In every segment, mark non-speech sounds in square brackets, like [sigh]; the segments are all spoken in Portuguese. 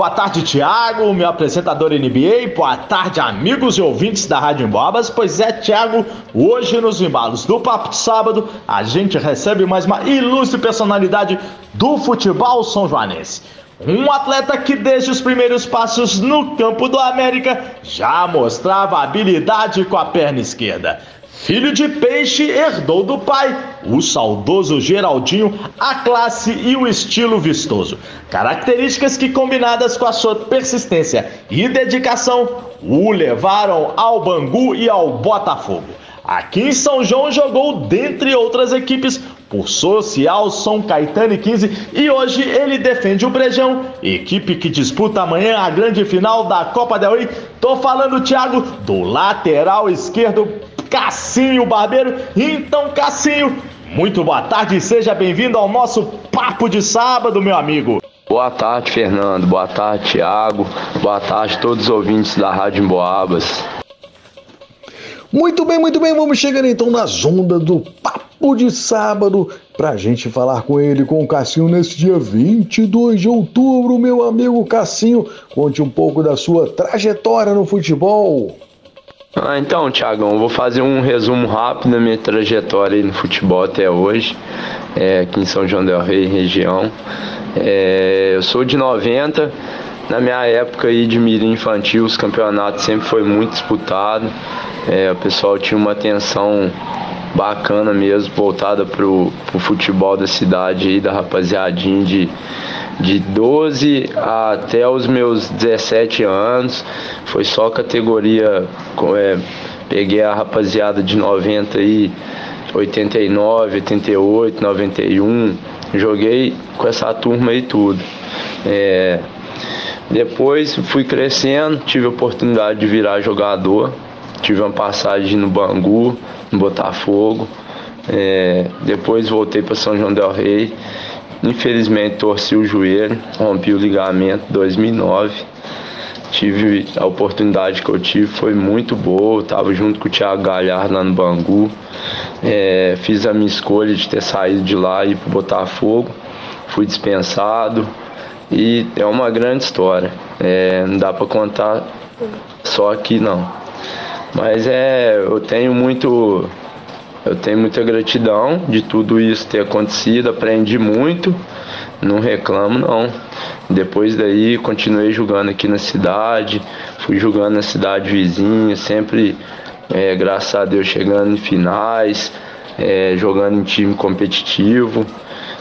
Boa tarde, Thiago, meu apresentador NBA. Boa tarde, amigos e ouvintes da Rádio Embobas. Pois é, Thiago, hoje nos embalos do Papo de Sábado, a gente recebe mais uma ilustre personalidade do futebol são joanense. Um atleta que desde os primeiros passos no campo do América já mostrava habilidade com a perna esquerda. Filho de peixe, herdou do pai o saudoso Geraldinho, a classe e o estilo vistoso. Características que, combinadas com a sua persistência e dedicação, o levaram ao Bangu e ao Botafogo. Aqui em São João jogou, dentre outras equipes, por Social, São Caetano e 15 e hoje ele defende o Brejão, equipe que disputa amanhã a grande final da Copa del Rey. Tô falando, Thiago, do lateral esquerdo Cassinho Barbeiro. Então, Cassinho, muito boa tarde e seja bem-vindo ao nosso Papo de Sábado, meu amigo. Boa tarde, Fernando. Boa tarde, Thiago. Boa tarde a todos os ouvintes da Rádio Emboabas. Muito bem, muito bem. Vamos chegando então nas ondas do Papo de Sábado para a gente falar com ele, com o Cassinho, nesse dia 22 de outubro. Meu amigo Cassinho, conte um pouco da sua trajetória no futebol. Ah, então, Thiagão, vou fazer um resumo rápido da minha trajetória no futebol até hoje, é, aqui em São João del Rei, região. É, eu sou de 90, na minha época aí de mirim infantil, os campeonatos sempre foi muito disputado. É, o pessoal tinha uma atenção bacana mesmo, voltada pro, pro futebol da cidade aí, da rapaziadinha de de 12 até os meus 17 anos. Foi só categoria. É, peguei a rapaziada de 90 aí, 89, 88, 91. Joguei com essa turma aí tudo. É, depois fui crescendo, tive a oportunidade de virar jogador. Tive uma passagem no Bangu, no Botafogo. É, depois voltei para São João del Rei Infelizmente torci o joelho, rompi o ligamento em 2009. Tive a oportunidade que eu tive, foi muito boa. Estava junto com o Thiago Galhardo lá no Bangu. É, fiz a minha escolha de ter saído de lá e ir para Botafogo. Fui dispensado e é uma grande história. É, não dá para contar só aqui não. Mas é, eu tenho muito eu tenho muita gratidão de tudo isso ter acontecido, aprendi muito, não reclamo não. Depois daí continuei jogando aqui na cidade, fui jogando na cidade vizinha, sempre, é, graças a Deus, chegando em finais, é, jogando em time competitivo,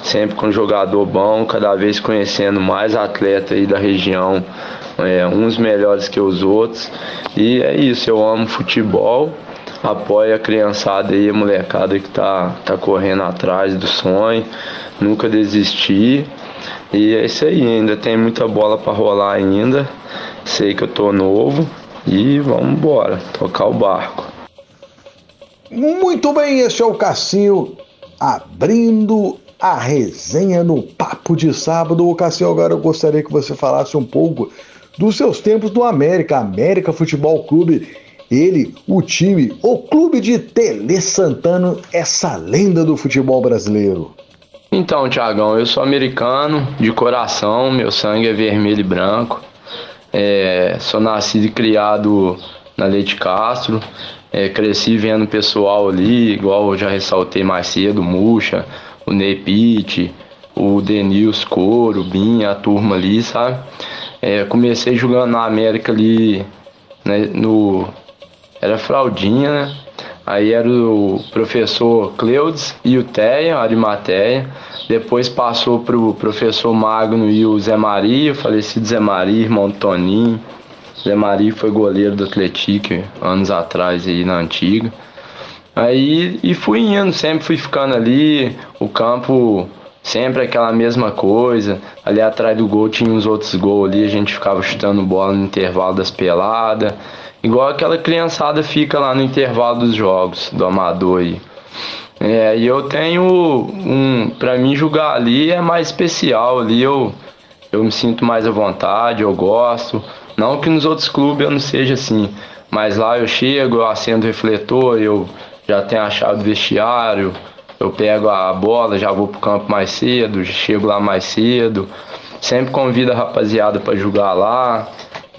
sempre com jogador bom, cada vez conhecendo mais atletas aí da região, é, uns melhores que os outros. E é isso, eu amo futebol apoia a criançada aí, a molecada que tá, tá correndo atrás do sonho, nunca desistir. E é isso aí, ainda tem muita bola para rolar ainda. Sei que eu tô novo e vamos embora, tocar o barco. Muito bem, esse é o Cassinho abrindo a resenha no Papo de Sábado. O Cassinho, agora eu gostaria que você falasse um pouco dos seus tempos do América, América Futebol Clube ele, o time, o clube de Tele Santana, essa lenda do futebol brasileiro. Então, Tiagão, eu sou americano de coração, meu sangue é vermelho e branco. É, sou nascido e criado na Leite Castro. É, cresci vendo o pessoal ali, igual eu já ressaltei mais cedo, o Muxa, o Nepite, o Denils Coro, o Binha, a turma ali, sabe? É, comecei jogando na América ali né, no era fraldinha, né? Aí era o professor Cleudes e o Teia, Arimateia. Depois passou pro professor Magno e o Zé Maria, o falecido Zé Maria, irmão Toninho. Zé Maria foi goleiro do Atlético anos atrás aí na antiga. Aí e fui indo, sempre fui ficando ali, o campo Sempre aquela mesma coisa. Ali atrás do gol tinha uns outros gols ali, a gente ficava chutando bola no intervalo das peladas. Igual aquela criançada fica lá no intervalo dos jogos do amador aí. É, e eu tenho um. Pra mim jogar ali é mais especial. Ali eu, eu me sinto mais à vontade, eu gosto. Não que nos outros clubes eu não seja assim. Mas lá eu chego, eu acendo o refletor, eu já tenho a chave do vestiário, eu pego a bola, já vou pro campo mais cedo, chego lá mais cedo. Sempre convido a rapaziada para jogar lá.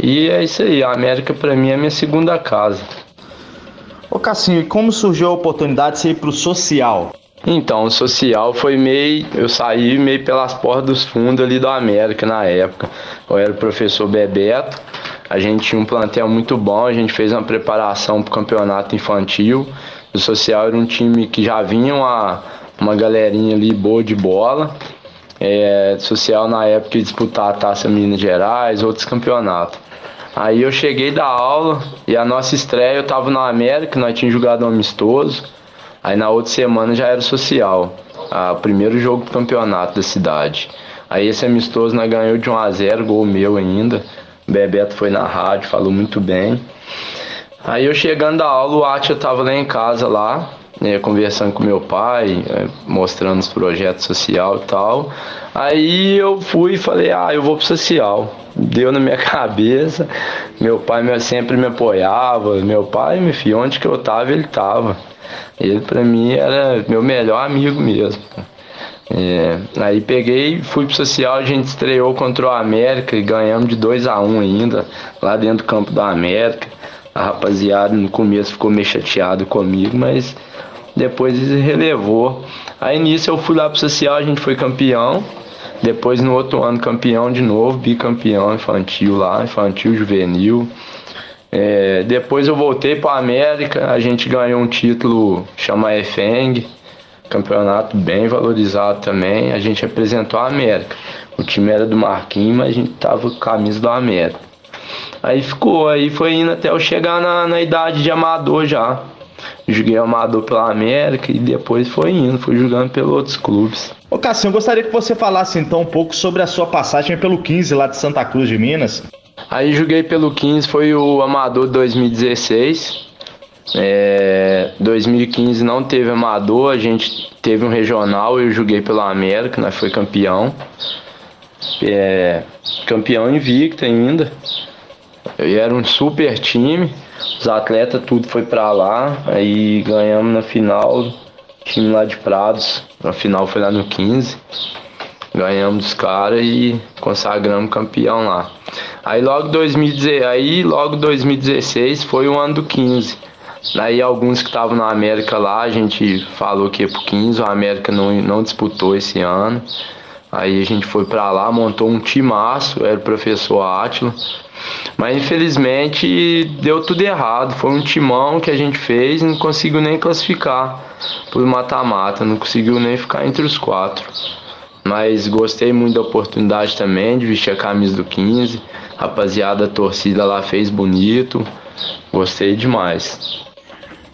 E é isso aí, a América para mim é minha segunda casa. Ô Cassinho, e como surgiu a oportunidade de você ir pro social? Então, o social foi meio. Eu saí meio pelas portas dos fundos ali da América na época. Eu era o professor Bebeto, a gente tinha um plantel muito bom, a gente fez uma preparação para o campeonato infantil. O social era um time que já vinha uma, uma galerinha ali boa de bola. É, social na época disputar a Taça Minas Gerais, outros campeonatos. Aí eu cheguei da aula e a nossa estreia eu tava na América, nós tínhamos jogado um amistoso. Aí na outra semana já era social, o primeiro jogo do campeonato da cidade. Aí esse amistoso nós ganhou de 1 a 0 gol meu ainda. O Bebeto foi na rádio, falou muito bem. Aí eu chegando da aula, o Atia tava lá em casa lá, né, conversando com meu pai, é, mostrando os projetos social e tal. Aí eu fui e falei, ah, eu vou pro social. Deu na minha [laughs] cabeça, meu pai sempre me apoiava, meu pai, meu filho, onde que eu tava, ele tava. Ele para mim era meu melhor amigo mesmo. É, aí peguei, fui pro social, a gente estreou contra o América e ganhamos de 2 a 1 um ainda, lá dentro do campo da América. A rapaziada no começo ficou meio chateado comigo, mas depois ele relevou. Aí nisso eu fui lá pro social, a gente foi campeão. Depois no outro ano campeão de novo, bicampeão infantil lá, infantil juvenil. É, depois eu voltei para América, a gente ganhou um título chama EFENG, campeonato bem valorizado também. A gente representou a América. O time era do Marquinhos, mas a gente tava com a camisa do América. Aí ficou, aí foi indo até eu chegar na, na idade de amador já. Joguei amador pela América e depois foi indo, fui jogando pelos outros clubes. Ô Cassinho, eu gostaria que você falasse então um pouco sobre a sua passagem pelo 15 lá de Santa Cruz de Minas. Aí joguei pelo 15, foi o Amador 2016. É, 2015 não teve Amador, a gente teve um regional, eu joguei pela América, nós foi campeão. É, campeão invicto ainda. Eu era um super time, os atletas tudo foi para lá, aí ganhamos na final, time lá de Prados, a final foi lá no 15. Ganhamos dos caras e consagramos campeão lá. Aí logo 2016, aí logo 2016 foi o ano do 15. Aí alguns que estavam na América lá, a gente falou que ia pro 15, o América não, não disputou esse ano. Aí a gente foi para lá, montou um timaço, era o professor Átila. Mas infelizmente deu tudo errado. Foi um timão que a gente fez e não conseguiu nem classificar por mata-mata, não conseguiu nem ficar entre os quatro. Mas gostei muito da oportunidade também de vestir a camisa do 15. Rapaziada, a torcida lá fez bonito. Gostei demais.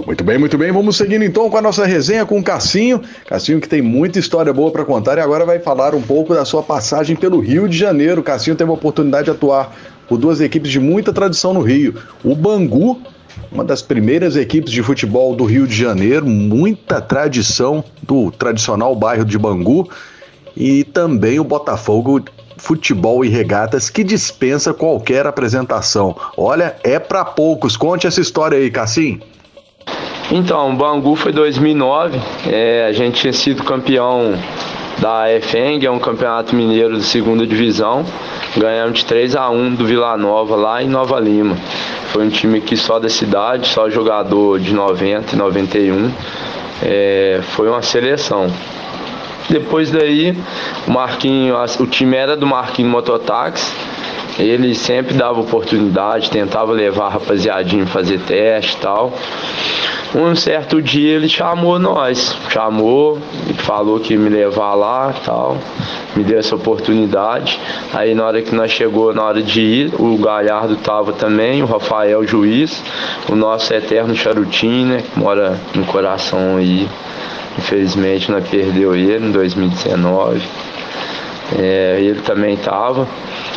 Muito bem, muito bem. Vamos seguindo então com a nossa resenha com o Cassinho. Cassinho que tem muita história boa para contar e agora vai falar um pouco da sua passagem pelo Rio de Janeiro. Cassinho teve a oportunidade de atuar por duas equipes de muita tradição no Rio. O Bangu, uma das primeiras equipes de futebol do Rio de Janeiro, muita tradição do tradicional bairro de Bangu e também o Botafogo Futebol e Regatas, que dispensa qualquer apresentação. Olha, é para poucos. Conte essa história aí, Cassim. Então, Bangu foi 2009, é, a gente tinha sido campeão da EFENG, é um campeonato mineiro de segunda divisão. Ganhamos de 3 a 1 do Vila Nova lá em Nova Lima. Foi um time que só da cidade, só jogador de 90 e 91. É, foi uma seleção. Depois daí, o Marquinho, o time era do Marquinho Mototáxi. Ele sempre dava oportunidade, tentava levar a rapaziadinha fazer teste e tal. Um certo dia ele chamou nós, chamou, falou que ia me levar lá tal, me deu essa oportunidade. Aí na hora que nós chegou, na hora de ir, o Galhardo tava também, o Rafael Juiz, o nosso eterno Charutinho, né, que mora no coração aí Infelizmente nós perdeu ele em 2019. É, ele também estava.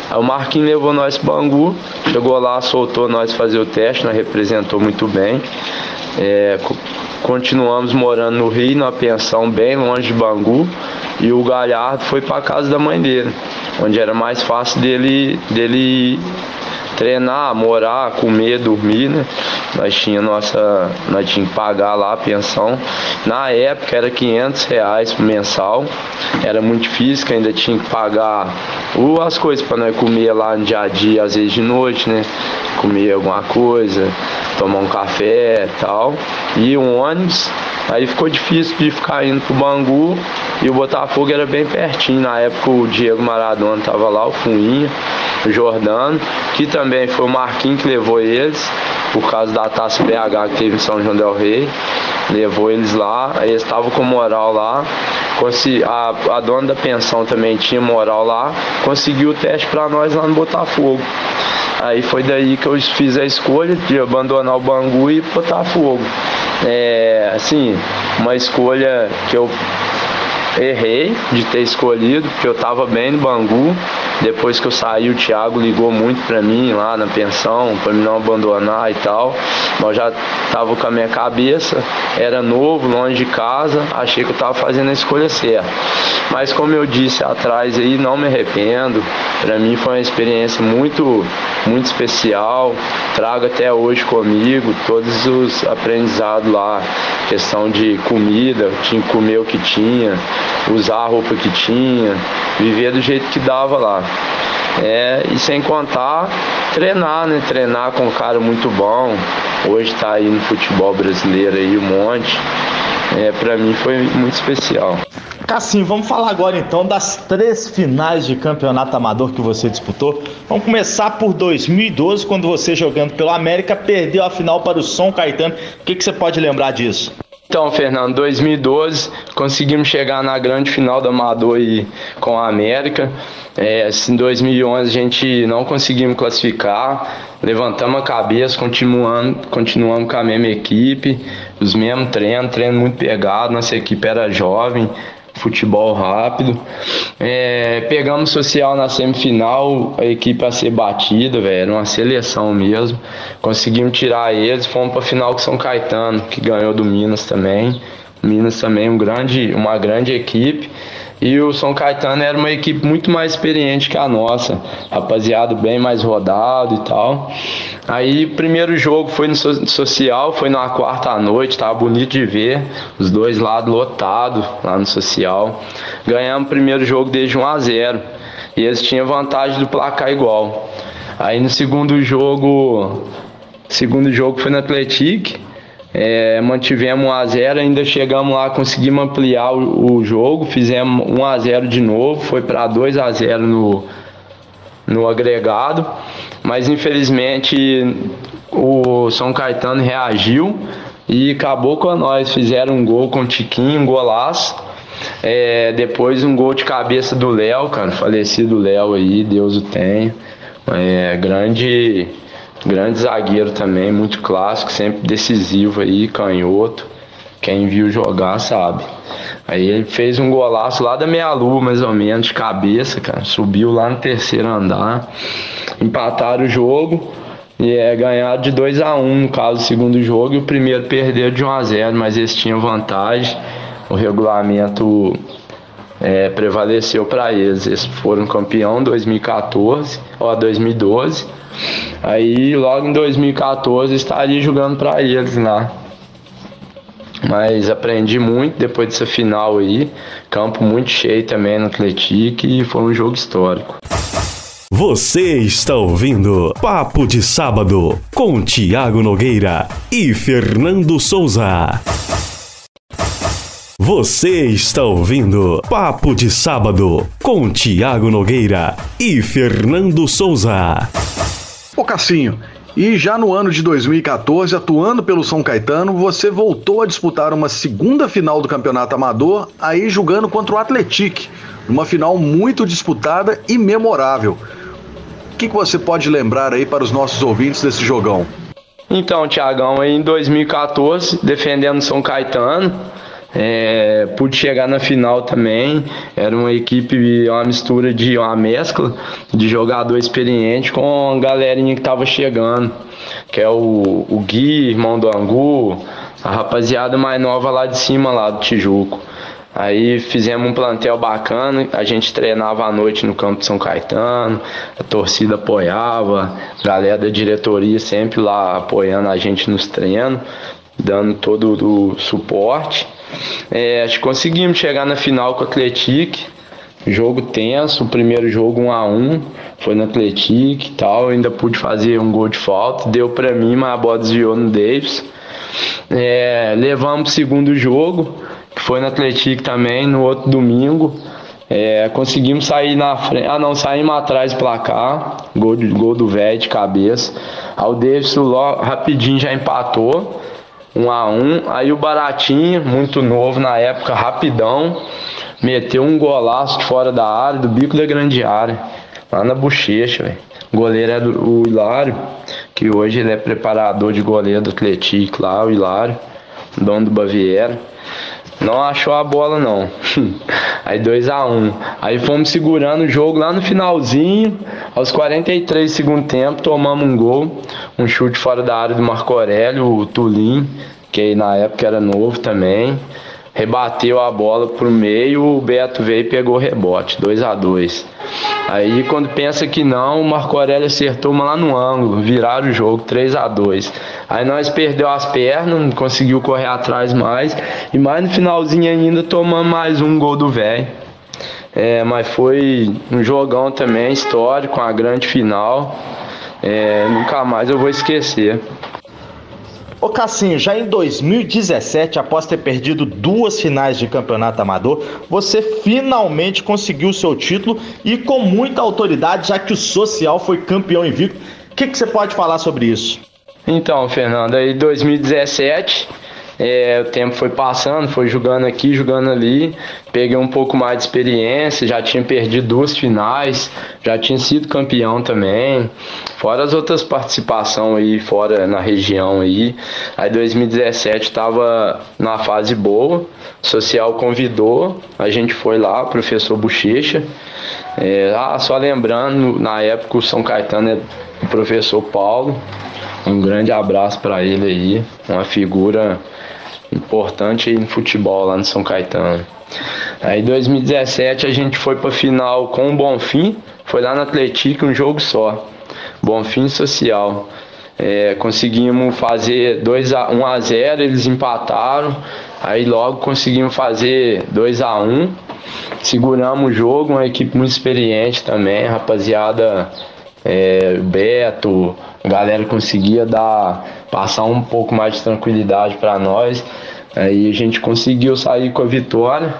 Aí o Marquinhos levou nós para Bangu, chegou lá, soltou nós fazer o teste, nós representou muito bem. É, continuamos morando no Rio, numa pensão bem longe de Bangu, e o Galhardo foi para casa da mãe dele, onde era mais fácil dele, dele treinar, morar, comer, dormir, né? Nós tinha nossa, nós tinha que pagar lá a pensão. Na época era 500 reais mensal, era muito difícil, que ainda tinha que pagar uh, as coisas para nós comer lá no dia a dia, às vezes de noite, né? Comer alguma coisa, tomar um café e tal. E um ônibus, aí ficou difícil de ficar indo pro Bangu e o Botafogo era bem pertinho. Na época o Diego Maradona tava lá, o Fuinha, o Jordano, que também foi o Marquinhos que levou eles, por causa da taça BH que teve em São João del Rei. Levou eles lá, eles estavam com moral lá. A, a dona da pensão também tinha moral lá, conseguiu o teste para nós lá no Botafogo. Aí foi daí que eu fiz a escolha de abandonar o Bangu e Botafogo. É, assim, uma escolha que eu errei de ter escolhido, porque eu estava bem no Bangu. Depois que eu saí, o Thiago ligou muito para mim lá na pensão, para me não abandonar e tal. Mas já estava com a minha cabeça, era novo, longe de casa, achei que eu estava fazendo a escolha certa. Mas como eu disse atrás aí, não me arrependo. Para mim foi uma experiência muito, muito especial. Trago até hoje comigo todos os aprendizados lá, questão de comida, tinha que comer o que tinha, usar a roupa que tinha, viver do jeito que dava lá. É, e sem contar treinar, né? Treinar com um cara muito bom. Hoje está aí no futebol brasileiro aí um monte. É, para mim foi muito especial. Cassim, vamos falar agora então das três finais de campeonato amador que você disputou. Vamos começar por 2012, quando você jogando pelo América perdeu a final para o São Caetano. O que, que você pode lembrar disso? Então, Fernando, 2012 conseguimos chegar na grande final do Amador e com a América. É, em 2011 a gente não conseguimos classificar, levantamos a cabeça, continuando, continuamos com a mesma equipe, os mesmos treinos, treino muito pegado, nossa equipe era jovem, futebol rápido. É, pegamos social na semifinal, a equipe a ser batida, velho, uma seleção mesmo. Conseguimos tirar eles, fomos para final com São Caetano, que ganhou do Minas também. Minas também um grande, uma grande equipe. E o São Caetano era uma equipe muito mais experiente que a nossa, rapaziada bem mais rodado e tal. Aí, primeiro jogo foi no social, foi na quarta noite, tava bonito de ver, os dois lados lotados lá no social. Ganhamos o primeiro jogo desde 1 a 0 e eles tinham vantagem do placar igual. Aí no segundo jogo, segundo jogo foi no Atlético é, mantivemos 1 a 0 ainda chegamos lá, conseguimos ampliar o, o jogo, fizemos 1 a 0 de novo, foi para 2 a 0 no, no agregado, mas infelizmente o São Caetano reagiu e acabou com nós. Fizeram um gol com o Tiquinho, um golaço. É, depois um gol de cabeça do Léo, cara, falecido Léo aí, Deus o tenha. É, grande Grande zagueiro também, muito clássico, sempre decisivo aí, canhoto. Quem viu jogar sabe. Aí ele fez um golaço lá da meia-lua, mais ou menos, de cabeça, cara. Subiu lá no terceiro andar. Empataram o jogo. E é ganhar de 2 a 1 um, no caso, o segundo jogo. E o primeiro perdeu de 1 a 0 mas eles tinham vantagem. O regulamento é, prevaleceu para eles. Eles foram campeão 2014, ou 2012. Aí logo em 2014 estaria jogando para eles lá. Mas aprendi muito depois dessa final aí. Campo muito cheio também no Atlético e foi um jogo histórico. Você está ouvindo Papo de Sábado com Tiago Nogueira e Fernando Souza. Você está ouvindo Papo de Sábado com Tiago Nogueira e Fernando Souza. Ô Cassinho, e já no ano de 2014, atuando pelo São Caetano, você voltou a disputar uma segunda final do Campeonato Amador, aí jogando contra o Atletic, uma final muito disputada e memorável. O que, que você pode lembrar aí para os nossos ouvintes desse jogão? Então, Tiagão, em 2014, defendendo São Caetano, É, pude chegar na final também. Era uma equipe, uma mistura de uma mescla de jogador experiente com a galerinha que tava chegando, que é o, o Gui, irmão do Angu, a rapaziada mais nova lá de cima, lá do Tijuco. Aí fizemos um plantel bacana, a gente treinava à noite no campo de São Caetano, a torcida apoiava, a galera da diretoria sempre lá apoiando a gente nos treinos, dando todo o suporte. É, conseguimos chegar na final com o Atletic, jogo tenso, o primeiro jogo 1 a 1 foi no Atletic e tal, ainda pude fazer um gol de falta, deu para mim, mas a bola desviou no Davis. É, levamos o segundo jogo, que foi no Atlético também, no outro domingo. É, conseguimos sair na frente. Ah, não, saímos atrás do placar. Gol, gol do velho de cabeça. Aí o Davidson rapidinho já empatou. Um a um. Aí o Baratinho, muito novo na época, rapidão. Meteu um golaço de fora da área, do bico da grande área. Lá na bochecha, velho. Goleiro é o Hilário, que hoje ele é preparador de goleiro do Atlético lá, o Hilário, dono do Baviera. Não achou a bola não. [laughs] Aí 2 a 1 um. Aí fomos segurando o jogo lá no finalzinho. Aos 43 segundo tempo, tomamos um gol. Um chute fora da área do Marco Aurélio, o Tulim, que na época era novo também. Rebateu a bola pro meio, o Beto veio e pegou o rebote, 2 a 2 Aí quando pensa que não, o Marco Aurélio acertou uma lá no ângulo, viraram o jogo 3 a 2 Aí nós perdeu as pernas, não conseguiu correr atrás mais. E mais no finalzinho ainda tomamos mais um gol do velho. É, mas foi um jogão também, histórico, uma grande final. É, nunca mais eu vou esquecer. Ô Cassinho, já em 2017, após ter perdido duas finais de campeonato amador, você finalmente conseguiu seu título e com muita autoridade, já que o Social foi campeão invicto. O que, que você pode falar sobre isso? Então, Fernando, aí 2017 é, o tempo foi passando, foi jogando aqui, jogando ali, peguei um pouco mais de experiência, já tinha perdido duas finais, já tinha sido campeão também, fora as outras participações aí, fora na região aí. Aí 2017 estava na fase boa, social convidou, a gente foi lá, professor Bochecha. É, ah, só lembrando, na época o São Caetano é o professor Paulo, um grande abraço para ele aí, uma figura importante no futebol lá no São Caetano. Aí em 2017 a gente foi para final com o Bonfim, foi lá no Atlético um jogo só. Bonfim Social. É, conseguimos fazer 2 a 1 a 0, eles empataram. Aí logo conseguimos fazer 2 a 1. Seguramos o jogo, uma equipe muito experiente também, rapaziada é, Beto, galera conseguia dar passar um pouco mais de tranquilidade para nós. Aí a gente conseguiu sair com a vitória.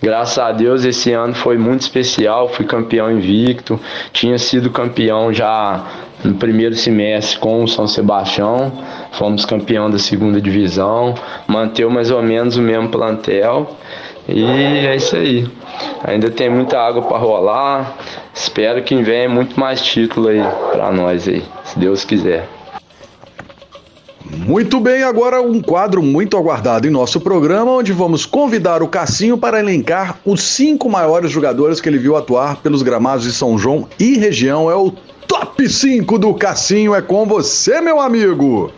Graças a Deus esse ano foi muito especial, fui campeão invicto, tinha sido campeão já no primeiro semestre com o São Sebastião, fomos campeão da segunda divisão, manteve mais ou menos o mesmo plantel e é isso aí. Ainda tem muita água para rolar. Espero que venha muito mais título aí para nós aí, se Deus quiser. Muito bem, agora um quadro muito aguardado em nosso programa, onde vamos convidar o Cassinho para elencar os cinco maiores jogadores que ele viu atuar pelos gramados de São João e região. É o top 5 do Cassinho, é com você, meu amigo.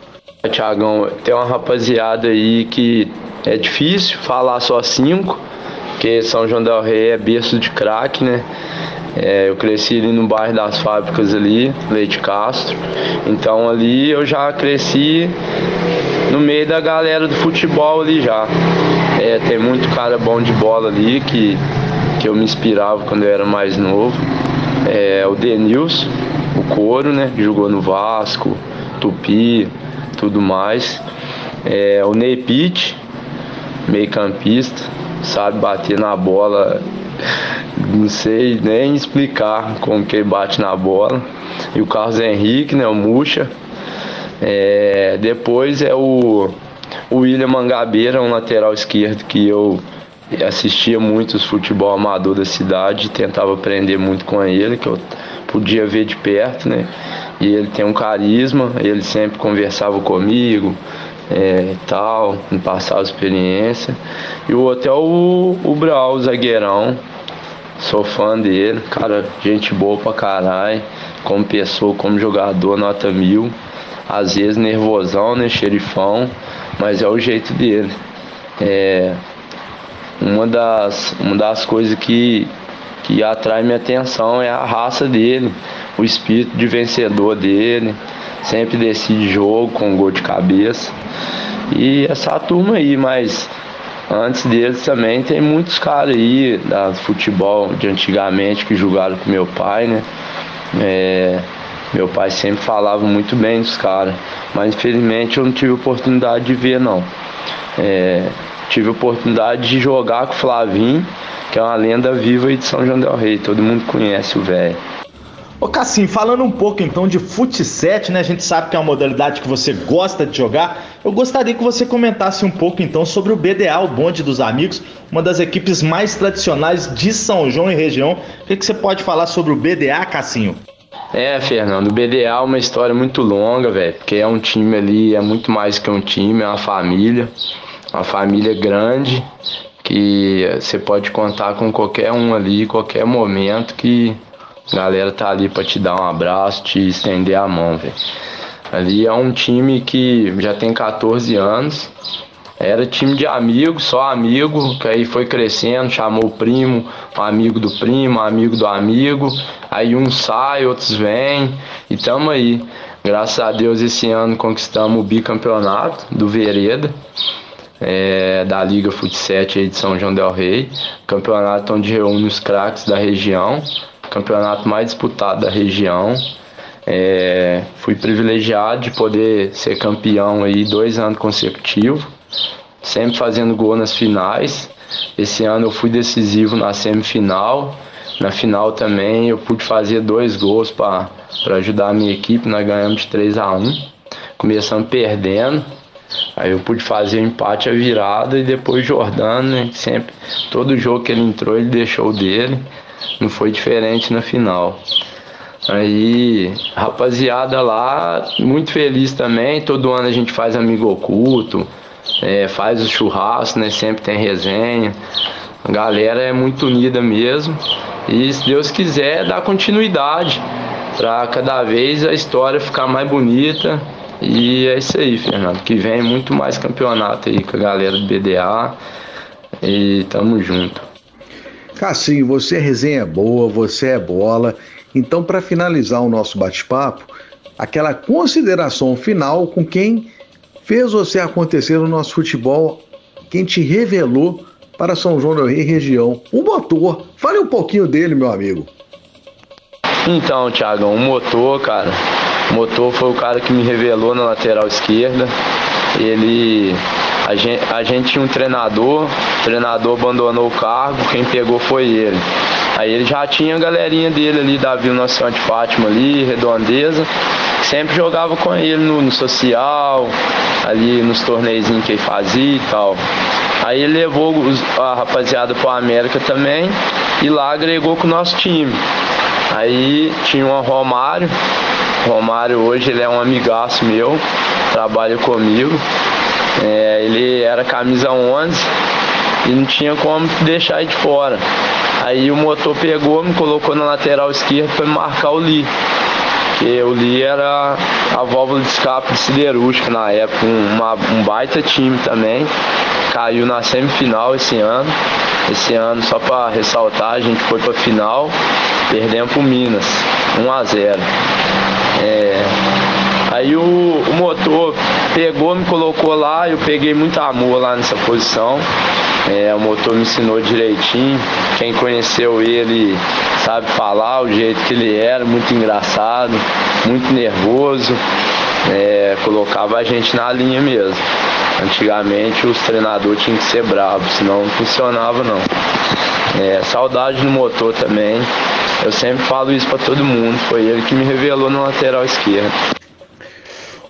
Tiagão, tem uma rapaziada aí que é difícil falar só cinco, porque São João del Rei é berço de craque, né? É, eu cresci ali no bairro das fábricas ali, Leite Castro. Então ali eu já cresci no meio da galera do futebol ali já. É, tem muito cara bom de bola ali que, que eu me inspirava quando eu era mais novo. É, o Denilson, o Coro, né? Jogou no Vasco, Tupi, tudo mais. É, o Ney Pitt, meio campista, sabe bater na bola não sei nem explicar como que ele bate na bola. E o Carlos Henrique, né, o Muxa. É, depois é o, o William Mangabeira, um lateral esquerdo que eu assistia muito os futebol amador da cidade, tentava aprender muito com ele, que eu podia ver de perto, né? E ele tem um carisma, ele sempre conversava comigo, é, tal, me passar a experiência. E o outro é o, o Brau, o zagueirão. Sou fã dele, cara, gente boa pra caralho. Como pessoa, como jogador, nota mil. Às vezes nervosão, né, xerifão, mas é o jeito dele. É, uma das, uma das coisas que, que atrai minha atenção é a raça dele, o espírito de vencedor dele, sempre decide jogo com gol de cabeça. E essa turma aí, mas antes deles também tem muitos caras aí da futebol de antigamente que jogaram com meu pai, né? É, meu pai sempre falava muito bem dos caras, mas infelizmente eu não tive oportunidade de ver não. É, tive oportunidade de jogar com o Flavinho, que é uma lenda viva de São João del Rei, todo mundo conhece o velho. Ô Cassim, falando um pouco então de futsal, né? A gente sabe que é uma modalidade que você gosta de jogar. Eu gostaria que você comentasse um pouco então sobre o BDA, o Bonde dos Amigos, uma das equipes mais tradicionais de São João e região. O que, que você pode falar sobre o BDA, Cassinho? É, Fernando, o BDA é uma história muito longa, velho, porque é um time ali, é muito mais que um time, é uma família, uma família grande que você pode contar com qualquer um ali, qualquer momento que a galera tá ali para te dar um abraço, te estender a mão, velho. Ali é um time que já tem 14 anos. Era time de amigos, só amigo, que aí foi crescendo, chamou o primo, um amigo do primo, um amigo do amigo. Aí uns sai, outros vêm, e tamo aí. Graças a Deus esse ano conquistamos o bicampeonato do Vereda. É, da Liga Futsal de São João del Rei, campeonato onde reúne os craques da região campeonato mais disputado da região. É, fui privilegiado de poder ser campeão aí dois anos consecutivos, sempre fazendo gol nas finais. Esse ano eu fui decisivo na semifinal. Na final também eu pude fazer dois gols para ajudar a minha equipe. Nós ganhamos de 3 a 1 Começamos perdendo. Aí eu pude fazer o empate, a virada e depois Jordano, né? Sempre, todo jogo que ele entrou, ele deixou dele não foi diferente na final. Aí, rapaziada lá, muito feliz também. Todo ano a gente faz amigo oculto, é, faz o churrasco, né? Sempre tem resenha. A galera é muito unida mesmo. E se Deus quiser, dá continuidade para cada vez a história ficar mais bonita. E é isso aí, Fernando. Que vem muito mais campeonato aí com a galera do BDA. E tamo junto. Cassinho, você é resenha boa, você é bola. Então, para finalizar o nosso bate-papo, aquela consideração final com quem fez você acontecer no nosso futebol, quem te revelou para São João do Rei região. O motor, fale um pouquinho dele, meu amigo. Então, Thiago, o motor, cara, o motor foi o cara que me revelou na lateral esquerda. Ele a gente, a gente tinha um treinador, o treinador abandonou o cargo, quem pegou foi ele. Aí ele já tinha a galerinha dele ali da Vila Nacional de Fátima ali, redondeza, que sempre jogava com ele no, no social, ali nos torneios que ele fazia e tal. Aí ele levou a rapaziada para América também e lá agregou com o nosso time. Aí tinha o Romário, Romário hoje ele é um amigaço meu, trabalha comigo. É, ele era camisa 11 e não tinha como deixar ele de fora. Aí o motor pegou, me colocou na lateral esquerda para marcar o Lee. Que o Lee era a válvula de escape de siderúrgica na época, uma, um baita time também. Caiu na semifinal esse ano. Esse ano, só para ressaltar, a gente foi para final, perdemos para o Minas, 1 a 0. É, Aí o, o motor pegou, me colocou lá, eu peguei muito amor lá nessa posição. É, o motor me ensinou direitinho. Quem conheceu ele sabe falar o jeito que ele era, muito engraçado, muito nervoso. É, colocava a gente na linha mesmo. Antigamente os treinadores tinham que ser bravos, senão não funcionava não. É, saudade no motor também. Eu sempre falo isso para todo mundo. Foi ele que me revelou no lateral esquerdo.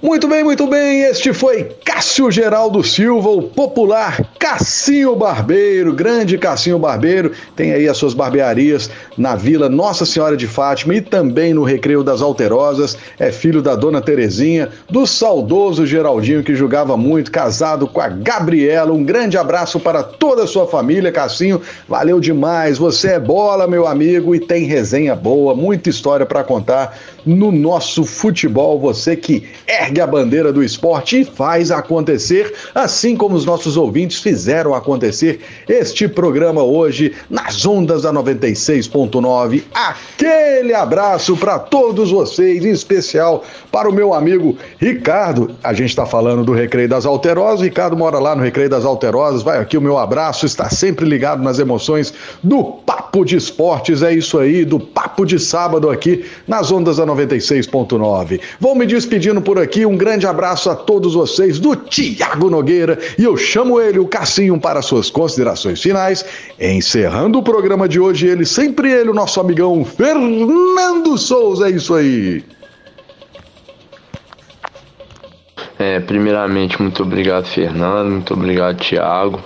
Muito bem, muito bem. Este foi Cássio Geraldo Silva, o popular Cassinho Barbeiro, grande Cassinho Barbeiro. Tem aí as suas barbearias na Vila Nossa Senhora de Fátima e também no Recreio das Alterosas. É filho da dona Terezinha, do saudoso Geraldinho que jogava muito, casado com a Gabriela. Um grande abraço para toda a sua família, Cassinho. Valeu demais. Você é bola, meu amigo, e tem resenha boa, muita história para contar no nosso futebol. Você que ergue a bandeira do esporte e faz acontecer, assim como os nossos ouvintes fizeram acontecer este programa hoje nas ondas da 96.9. Aquele abraço para todos vocês, em especial para o meu amigo Ricardo. A gente está falando do Recreio das Alterosas. Ricardo mora lá no Recreio das Alterosas. Vai aqui o meu abraço, está sempre ligado nas emoções do Papo de Esportes. É isso aí, do Papo de Sábado aqui nas ondas da 96.9. Vou me despedindo por aqui. Um grande abraço a todos vocês do Tiago Nogueira e eu chamo ele, o Cassinho, para suas considerações finais. Encerrando o programa de hoje, ele, sempre ele, o nosso amigão Fernando Souza. É isso aí. É, primeiramente, muito obrigado, Fernando. Muito obrigado, Tiago.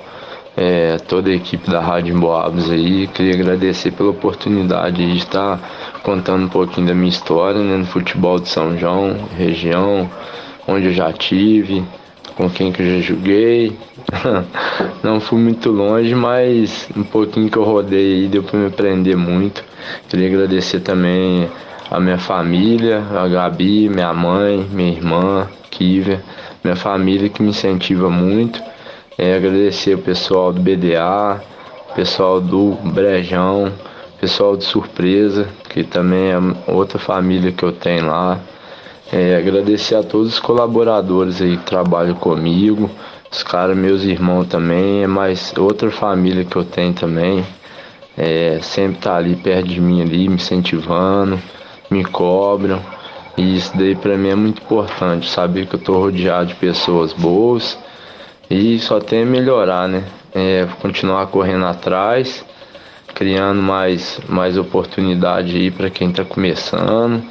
É, toda a equipe da Rádio Emboabas aí. Queria agradecer pela oportunidade de estar contando um pouquinho da minha história né, no futebol de São João, região, onde eu já tive, com quem que eu já joguei. [laughs] Não fui muito longe, mas um pouquinho que eu rodei aí deu para me aprender muito. Queria agradecer também a minha família, a Gabi, minha mãe, minha irmã, Kiver, minha família que me incentiva muito. É, agradecer o pessoal do BDA, pessoal do Brejão, pessoal de Surpresa, que também é outra família que eu tenho lá. É, agradecer a todos os colaboradores aí que trabalham comigo, os caras, meus irmãos também, é mais outra família que eu tenho também. É, sempre tá ali perto de mim ali, me incentivando, me cobram. E isso daí para mim é muito importante, saber que eu tô rodeado de pessoas boas e só tem melhorar, né? É, continuar correndo atrás, criando mais, mais oportunidade aí para quem está começando.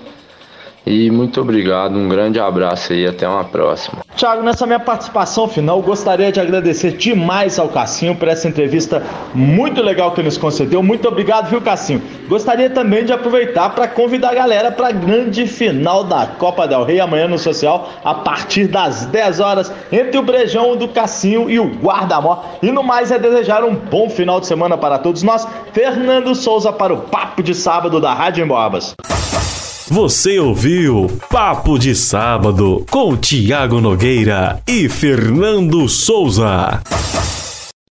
E muito obrigado, um grande abraço aí, até uma próxima. Tiago, nessa minha participação final, gostaria de agradecer demais ao Cassinho por essa entrevista muito legal que nos concedeu. Muito obrigado, viu, Cassinho? Gostaria também de aproveitar para convidar a galera para a grande final da Copa del Rei amanhã no Social, a partir das 10 horas, entre o Brejão do Cassinho e o Guardamó. E no mais é desejar um bom final de semana para todos nós. Fernando Souza para o Papo de Sábado da Rádio Emboabas. Você ouviu Papo de Sábado com Tiago Nogueira e Fernando Souza.